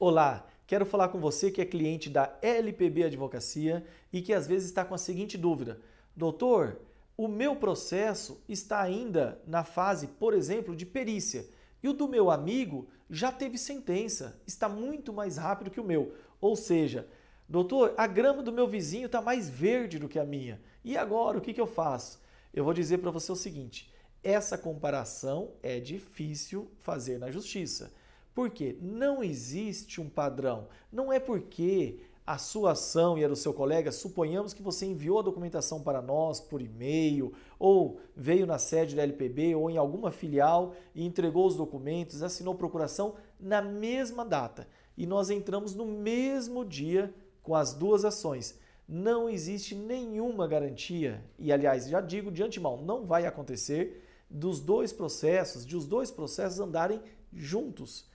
Olá, quero falar com você que é cliente da LPB Advocacia e que às vezes está com a seguinte dúvida: Doutor, o meu processo está ainda na fase, por exemplo, de perícia e o do meu amigo já teve sentença, está muito mais rápido que o meu. Ou seja, doutor, a grama do meu vizinho está mais verde do que a minha. E agora, o que, que eu faço? Eu vou dizer para você o seguinte: essa comparação é difícil fazer na justiça. Porque não existe um padrão. Não é porque a sua ação e a do seu colega, suponhamos que você enviou a documentação para nós por e-mail, ou veio na sede da LPB ou em alguma filial e entregou os documentos, assinou procuração na mesma data. E nós entramos no mesmo dia com as duas ações. Não existe nenhuma garantia, e aliás, já digo de antemão, não vai acontecer dos dois processos, de os dois processos andarem juntos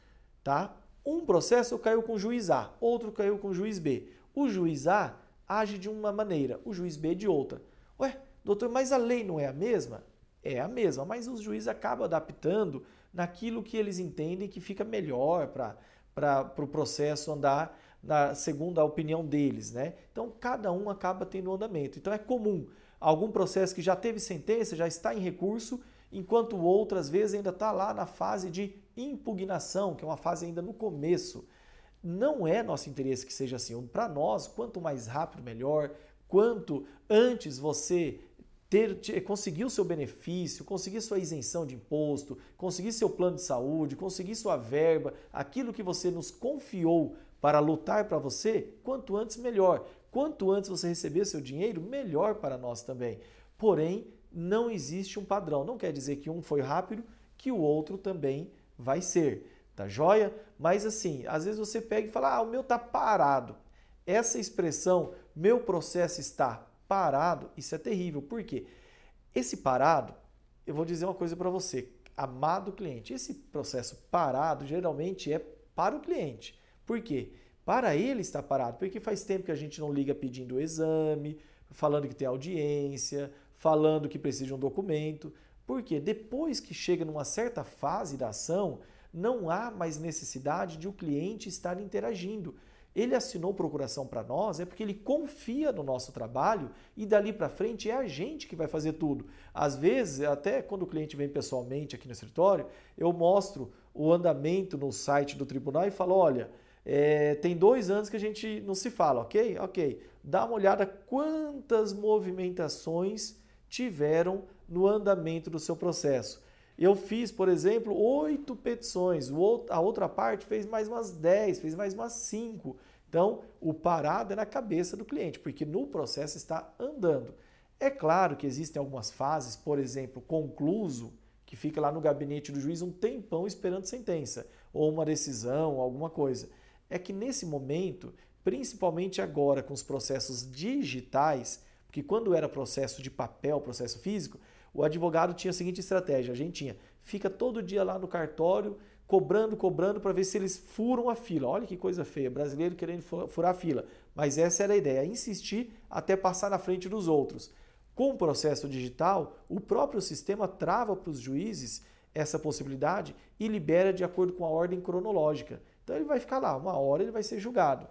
tá? Um processo caiu com o juiz A, outro caiu com o juiz B. O juiz A age de uma maneira, o juiz B de outra. Ué, doutor, mas a lei não é a mesma? É a mesma, mas os juízes acabam adaptando naquilo que eles entendem que fica melhor para o pro processo andar na, segundo a opinião deles, né? Então cada um acaba tendo um andamento. Então é comum algum processo que já teve sentença, já está em recurso, enquanto o outro às vezes ainda está lá na fase de impugnação, que é uma fase ainda no começo. Não é nosso interesse que seja assim. Para nós, quanto mais rápido, melhor. Quanto antes você ter, ter, conseguir o seu benefício, conseguir sua isenção de imposto, conseguir seu plano de saúde, conseguir sua verba, aquilo que você nos confiou para lutar para você, quanto antes melhor. Quanto antes você receber seu dinheiro, melhor para nós também. Porém, não existe um padrão. Não quer dizer que um foi rápido, que o outro também vai ser, tá joia? Mas assim, às vezes você pega e fala, ah, o meu tá parado. Essa expressão, meu processo está parado, isso é terrível. Por quê? Esse parado, eu vou dizer uma coisa para você, amado cliente, esse processo parado geralmente é para o cliente. Por quê? Para ele está parado, porque faz tempo que a gente não liga pedindo exame, falando que tem audiência, falando que precisa de um documento. Porque depois que chega numa certa fase da ação, não há mais necessidade de o cliente estar interagindo. Ele assinou procuração para nós é porque ele confia no nosso trabalho e dali para frente é a gente que vai fazer tudo. Às vezes, até quando o cliente vem pessoalmente aqui no escritório, eu mostro o andamento no site do tribunal e falo: olha, é, tem dois anos que a gente não se fala, ok? Ok. Dá uma olhada quantas movimentações tiveram no andamento do seu processo. Eu fiz, por exemplo, oito petições, a outra parte fez mais umas dez, fez mais umas cinco. Então, o parado é na cabeça do cliente, porque no processo está andando. É claro que existem algumas fases, por exemplo, concluso, que fica lá no gabinete do juiz um tempão esperando sentença, ou uma decisão, alguma coisa. É que nesse momento, principalmente agora com os processos digitais, porque quando era processo de papel, processo físico, o advogado tinha a seguinte estratégia: a gente tinha, fica todo dia lá no cartório, cobrando, cobrando para ver se eles furam a fila. Olha que coisa feia, brasileiro querendo furar a fila. Mas essa era a ideia, insistir até passar na frente dos outros. Com o processo digital, o próprio sistema trava para os juízes essa possibilidade e libera de acordo com a ordem cronológica. Então ele vai ficar lá, uma hora ele vai ser julgado.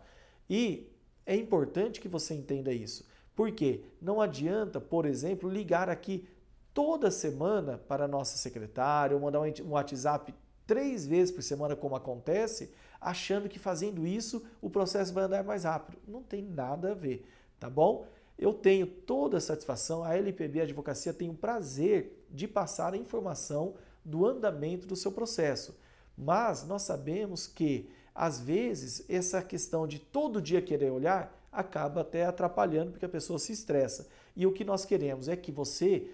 E é importante que você entenda isso. Porque não adianta, por exemplo, ligar aqui toda semana para a nossa secretária ou mandar um WhatsApp três vezes por semana, como acontece, achando que fazendo isso o processo vai andar mais rápido. Não tem nada a ver, tá bom? Eu tenho toda a satisfação, a LPB Advocacia tem o prazer de passar a informação do andamento do seu processo. Mas nós sabemos que, às vezes, essa questão de todo dia querer olhar acaba até atrapalhando porque a pessoa se estressa. E o que nós queremos é que você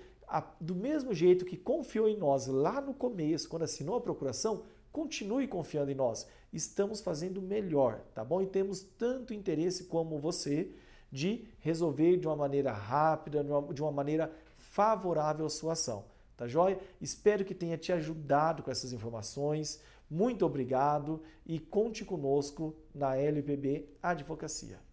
do mesmo jeito que confiou em nós lá no começo, quando assinou a procuração, continue confiando em nós. Estamos fazendo melhor, tá bom? E temos tanto interesse como você de resolver de uma maneira rápida, de uma maneira favorável à sua ação. Tá joia? Espero que tenha te ajudado com essas informações. Muito obrigado e conte conosco na LPB Advocacia.